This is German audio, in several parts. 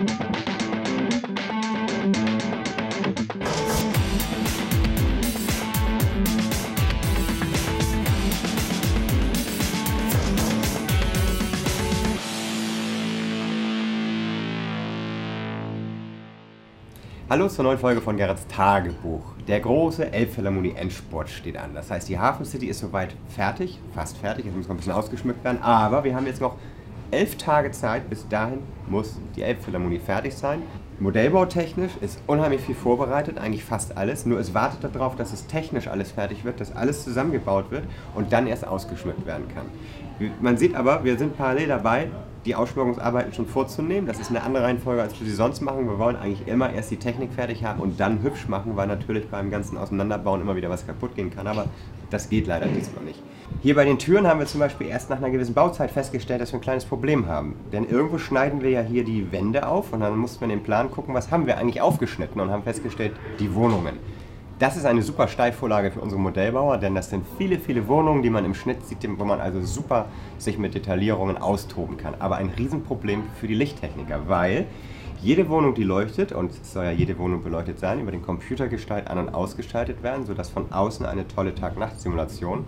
Hallo zur neuen Folge von Gerrits Tagebuch. Der große Elbphilharmonie Endsport steht an. Das heißt, die Hafen City ist soweit fertig, fast fertig, jetzt muss noch ein bisschen ausgeschmückt werden, aber wir haben jetzt noch elf Tage Zeit. Bis dahin muss die Elbphilharmonie fertig sein. Modellbautechnisch ist unheimlich viel vorbereitet, eigentlich fast alles. Nur es wartet darauf, dass es technisch alles fertig wird, dass alles zusammengebaut wird und dann erst ausgeschmückt werden kann. Man sieht aber, wir sind parallel dabei, die Ausschmückungsarbeiten schon vorzunehmen. Das ist eine andere Reihenfolge, als wir sie sonst machen. Wir wollen eigentlich immer erst die Technik fertig haben und dann hübsch machen, weil natürlich beim ganzen Auseinanderbauen immer wieder was kaputt gehen kann. Aber das geht leider diesmal nicht. Hier bei den Türen haben wir zum Beispiel erst nach einer gewissen Bauzeit festgestellt, dass wir ein kleines Problem haben. Denn irgendwo schneiden wir ja hier die Wände auf und dann mussten wir in den Plan gucken, was haben wir eigentlich aufgeschnitten und haben festgestellt, die Wohnungen. Das ist eine super Steilvorlage für unsere Modellbauer, denn das sind viele, viele Wohnungen, die man im Schnitt sieht, wo man also super sich mit Detaillierungen austoben kann. Aber ein Riesenproblem für die Lichttechniker, weil jede Wohnung, die leuchtet, und es soll ja jede Wohnung beleuchtet sein, über den Computergestalt an- und ausgestaltet werden, sodass von außen eine tolle Tag-Nacht-Simulation,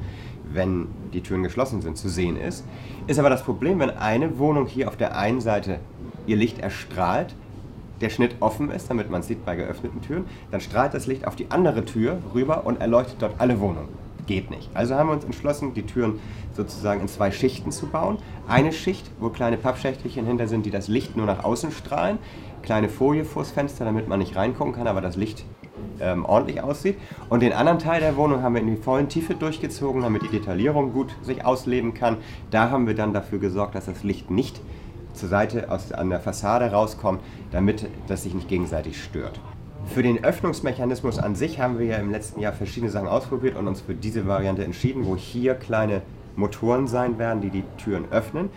wenn die Türen geschlossen sind, zu sehen ist. Ist aber das Problem, wenn eine Wohnung hier auf der einen Seite ihr Licht erstrahlt, der Schnitt offen ist, damit man sieht bei geöffneten Türen, dann strahlt das Licht auf die andere Tür rüber und erleuchtet dort alle Wohnungen. Geht nicht. Also haben wir uns entschlossen, die Türen sozusagen in zwei Schichten zu bauen. Eine Schicht, wo kleine Pappschächtelchen hinter sind, die das Licht nur nach außen strahlen. Kleine Folie vors Fenster, damit man nicht reingucken kann, aber das Licht ähm, ordentlich aussieht. Und den anderen Teil der Wohnung haben wir in die vollen Tiefe durchgezogen, damit die Detaillierung gut sich ausleben kann. Da haben wir dann dafür gesorgt, dass das Licht nicht zur Seite aus, an der Fassade rauskommt, damit das sich nicht gegenseitig stört. Für den Öffnungsmechanismus an sich haben wir ja im letzten Jahr verschiedene Sachen ausprobiert und uns für diese Variante entschieden, wo hier kleine Motoren sein werden, die die Türen öffnen.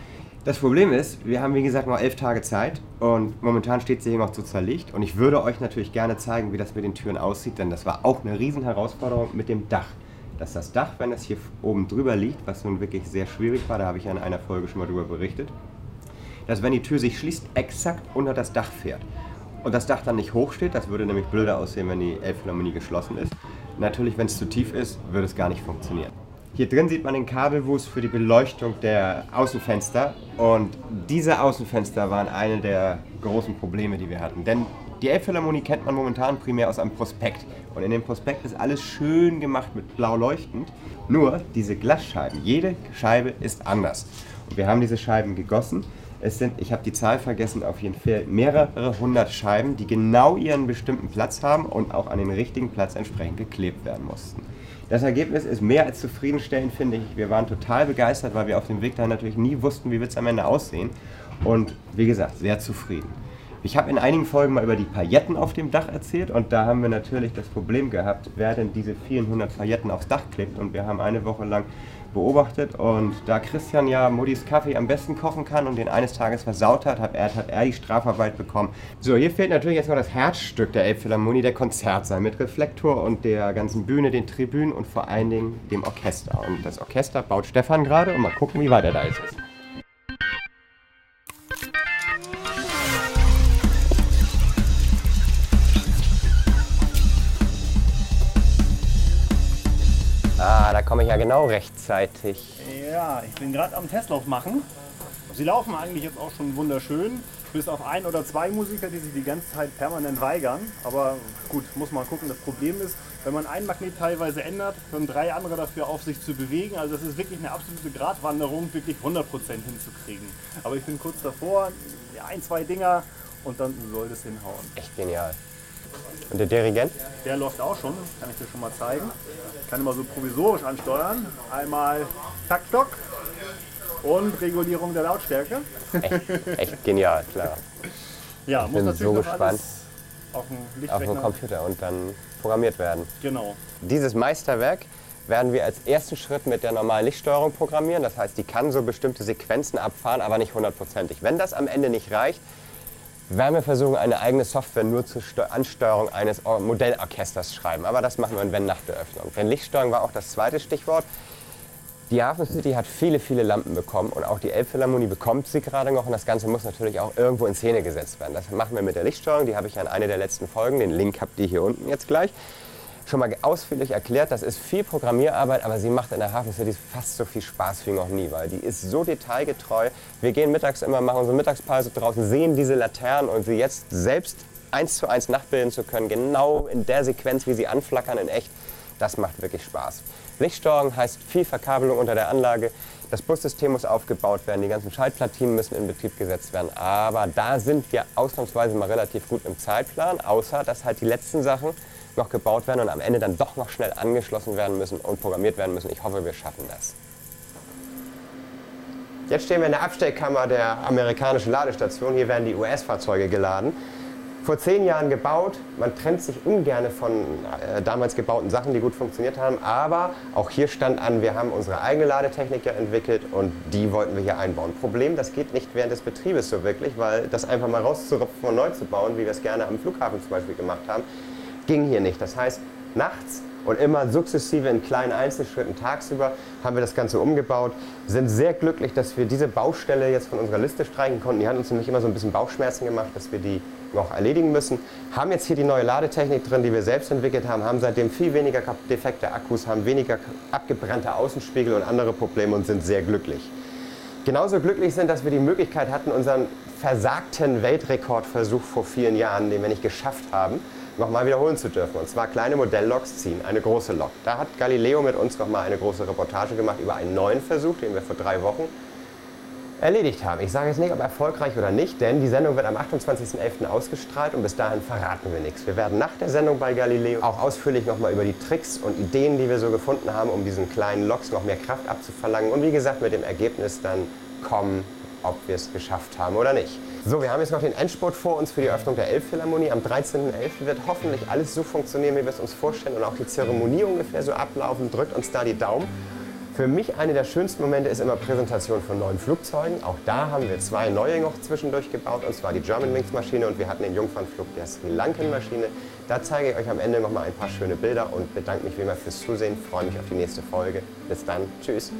Das Problem ist, wir haben wie gesagt noch elf Tage Zeit und momentan steht sie hier noch zu zerlegt und ich würde euch natürlich gerne zeigen, wie das mit den Türen aussieht, denn das war auch eine riesen Herausforderung mit dem Dach. Dass das Dach, wenn es hier oben drüber liegt, was nun wirklich sehr schwierig war, da habe ich ja in einer Folge schon mal drüber berichtet, dass wenn die Tür sich schließt, exakt unter das Dach fährt. Und das Dach dann nicht hoch steht, das würde nämlich blöder aussehen, wenn die Elbphilharmonie geschlossen ist. Natürlich, wenn es zu tief ist, würde es gar nicht funktionieren. Hier drin sieht man den Kabelwust für die Beleuchtung der Außenfenster. Und diese Außenfenster waren eine der großen Probleme, die wir hatten. Denn die Elbphilharmonie kennt man momentan primär aus einem Prospekt. Und in dem Prospekt ist alles schön gemacht mit blau leuchtend. Nur diese Glasscheiben, jede Scheibe ist anders. Und wir haben diese Scheiben gegossen es sind, ich habe die Zahl vergessen, auf jeden Fall mehrere hundert Scheiben, die genau ihren bestimmten Platz haben und auch an den richtigen Platz entsprechend geklebt werden mussten. Das Ergebnis ist mehr als zufriedenstellend, finde ich. Wir waren total begeistert, weil wir auf dem Weg dahin natürlich nie wussten, wie wird es am Ende aussehen. Und wie gesagt, sehr zufrieden. Ich habe in einigen Folgen mal über die Pailletten auf dem Dach erzählt und da haben wir natürlich das Problem gehabt, wer denn diese vielen hundert Pailletten aufs Dach klebt. Und wir haben eine Woche lang beobachtet und da Christian ja Muddis Kaffee am besten kochen kann und den eines Tages versaut hat, hat er, hat er die Strafarbeit bekommen. So, hier fehlt natürlich jetzt noch das Herzstück der Elbphilharmonie, der Konzertsaal mit Reflektor und der ganzen Bühne, den Tribünen und vor allen Dingen dem Orchester. Und das Orchester baut Stefan gerade und mal gucken, wie weit er da ist. Komme ich ja genau rechtzeitig. Ja, ich bin gerade am Testlauf machen. Sie laufen eigentlich jetzt auch schon wunderschön, bis auf ein oder zwei Musiker, die sich die ganze Zeit permanent weigern. Aber gut, muss man gucken. Das Problem ist, wenn man ein Magnet teilweise ändert, hören drei andere dafür auf, sich zu bewegen. Also das ist wirklich eine absolute Gratwanderung, wirklich 100% hinzukriegen. Aber ich bin kurz davor, ein, zwei Dinger und dann soll das hinhauen. Echt genial. Und der Dirigent? Der läuft auch schon, kann ich dir schon mal zeigen. Ich kann immer so provisorisch ansteuern. Einmal Taktstock und Regulierung der Lautstärke. Echt, echt genial, klar. Ja, ich bin so gespannt. Auf dem, auf dem Computer und dann programmiert werden. Genau. Dieses Meisterwerk werden wir als ersten Schritt mit der normalen Lichtsteuerung programmieren. Das heißt, die kann so bestimmte Sequenzen abfahren, aber nicht hundertprozentig. Wenn das am Ende nicht reicht, werden wir versuchen, eine eigene Software nur zur Ansteuerung eines Modellorchesters schreiben. Aber das machen wir, wenn nach der Öffnung. Denn Lichtsteuerung war auch das zweite Stichwort. Die Hafen City hat viele, viele Lampen bekommen und auch die Elbphilharmonie bekommt sie gerade noch und das Ganze muss natürlich auch irgendwo in Szene gesetzt werden. Das machen wir mit der Lichtsteuerung, die habe ich ja in einer der letzten Folgen, den Link habt ihr hier unten jetzt gleich, schon mal ausführlich erklärt. Das ist viel Programmierarbeit, aber sie macht in der Hafen City fast so viel Spaß wie noch nie, weil die ist so detailgetreu. Wir gehen mittags immer, machen unsere Mittagspause draußen, sehen diese Laternen und sie jetzt selbst eins zu eins nachbilden zu können, genau in der Sequenz, wie sie anflackern in echt, das macht wirklich Spaß. Lichtsteuerung heißt viel Verkabelung unter der Anlage. Das Bussystem muss aufgebaut werden, die ganzen Schaltplatinen müssen in Betrieb gesetzt werden. Aber da sind wir ausnahmsweise mal relativ gut im Zeitplan, außer dass halt die letzten Sachen noch gebaut werden und am Ende dann doch noch schnell angeschlossen werden müssen und programmiert werden müssen. Ich hoffe, wir schaffen das. Jetzt stehen wir in der Abstellkammer der amerikanischen Ladestation. Hier werden die US-Fahrzeuge geladen vor zehn Jahren gebaut. Man trennt sich ungern von äh, damals gebauten Sachen, die gut funktioniert haben. Aber auch hier stand an, wir haben unsere eigene Ladetechnik ja entwickelt und die wollten wir hier einbauen. Problem, das geht nicht während des Betriebes so wirklich, weil das einfach mal rauszurupfen und neu zu bauen, wie wir es gerne am Flughafen zum Beispiel gemacht haben, ging hier nicht. Das heißt, nachts und immer sukzessive in kleinen Einzelschritten tagsüber haben wir das Ganze umgebaut. Sind sehr glücklich, dass wir diese Baustelle jetzt von unserer Liste streichen konnten. Die hat uns nämlich immer so ein bisschen Bauchschmerzen gemacht, dass wir die noch erledigen müssen. Haben jetzt hier die neue Ladetechnik drin, die wir selbst entwickelt haben, haben seitdem viel weniger defekte Akkus, haben weniger abgebrannte Außenspiegel und andere Probleme und sind sehr glücklich. Genauso glücklich sind, dass wir die Möglichkeit hatten, unseren versagten Weltrekordversuch vor vielen Jahren, den wir nicht geschafft haben, nochmal wiederholen zu dürfen. Und zwar kleine Modellloks ziehen, eine große Lok. Da hat Galileo mit uns nochmal eine große Reportage gemacht über einen neuen Versuch, den wir vor drei Wochen erledigt haben. Ich sage jetzt nicht, ob erfolgreich oder nicht, denn die Sendung wird am 28.11. ausgestrahlt und bis dahin verraten wir nichts. Wir werden nach der Sendung bei Galileo auch ausführlich nochmal über die Tricks und Ideen, die wir so gefunden haben, um diesen kleinen Loks noch mehr Kraft abzuverlangen und wie gesagt mit dem Ergebnis dann kommen, ob wir es geschafft haben oder nicht. So, wir haben jetzt noch den Endspurt vor uns für die Eröffnung der Elbphilharmonie. Am 13.11. wird hoffentlich alles so funktionieren, wie wir es uns vorstellen und auch die Zeremonie ungefähr so ablaufen. Drückt uns da die Daumen. Für mich eine der schönsten Momente ist immer Präsentation von neuen Flugzeugen. Auch da haben wir zwei neue noch zwischendurch gebaut, und zwar die Germanwings Maschine und wir hatten den Jungfernflug der Sri Lankan Maschine. Da zeige ich euch am Ende noch mal ein paar schöne Bilder und bedanke mich wie immer fürs Zusehen. Freue mich auf die nächste Folge. Bis dann. Tschüss.